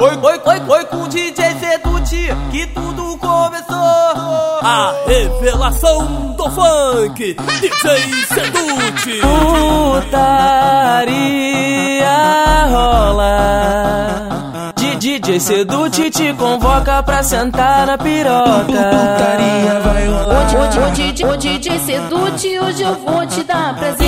Oi, oi, oi, oi com o DJ Sedute que tudo começou. A revelação do funk, DJ Sedute. Putaria rola. De DJ Sedute te convoca pra sentar na piroca. Putaria vai rolar. O DJ, o DJ Sedute, hoje eu vou te dar prazer.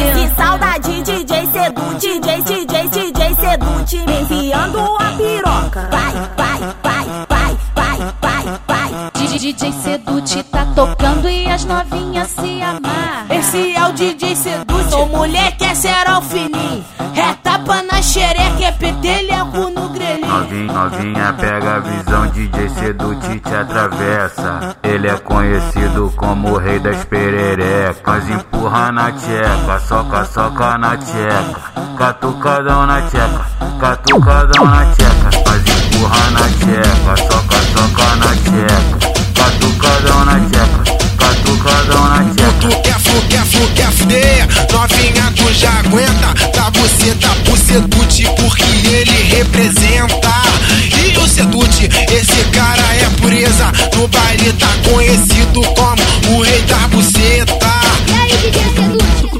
DJ Sedute tá tocando e as novinhas se amar. Esse é o DJ Sedute, sou mulher que é serol fininho. É tapa na xereca, é petelhaco no grelhinho. Novinha, novinha pega a visão, DJ Sedute te atravessa. Ele é conhecido como o rei das pererecas. Empurra na tcheca, soca, soca na tcheca. Catucadão na tcheca, catucadão na tcheca. Mas empurra na tcheca, soca, esse cara é pureza No baile tá conhecido como o rei da buceta E aí, DJ Sedute?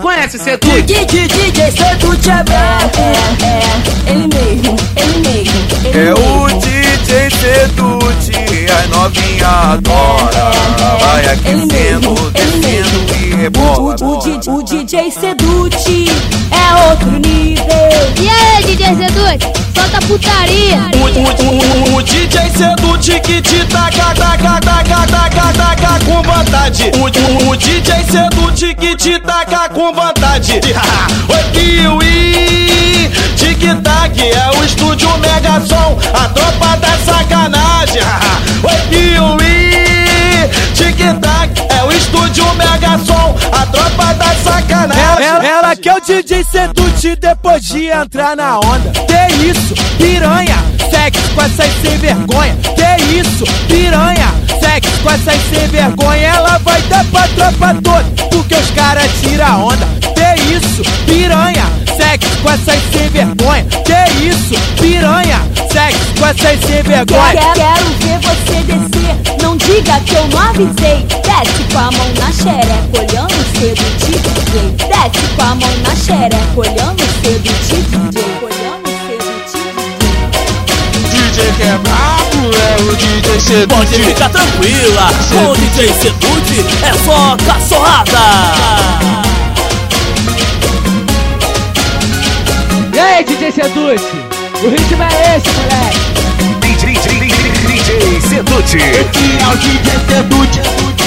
Conhece Sedute? DJ, DJ Sedute é brabo. É, é, ele mesmo, ele mesmo. Ele É mesmo. o DJ Sedute, as novinha adora. Vai aquecendo, descendo e rebola. o, o, DJ, o DJ Sedute é outro nível. E aí, DJ Sedute? Solta putaria. O, o, o, o DJ que te taca, taca, taca, taca, taca com vontade. O, o, o DJ que te taca com vontade. Oi, Kiwi, que é o DJ Sedute depois de entrar na onda. Que isso, piranha, sexo com essas sem vergonha. Que isso, piranha, sexo com essas sem vergonha. Ela vai dar pra tropa toda, porque os caras tiram onda. Que isso, piranha, sexo com essas sem vergonha. Que isso, piranha, sexo com essas sem vergonha. Quero, quero ver você descer. Não diga que eu não avisei. Desce com a mão na xereca, olhando cedo de DJ. Desce com a mão na xereca, olhando de DJ. Olhando de DJ. DJ que é brabo é o DJ Sedute. Pode ficar tranquila, com o DJ Sedute é só cachorrada. E aí, DJ Sedute? O ritmo é esse, moleque. DJ Sedute. Esse é o DJ Sedute.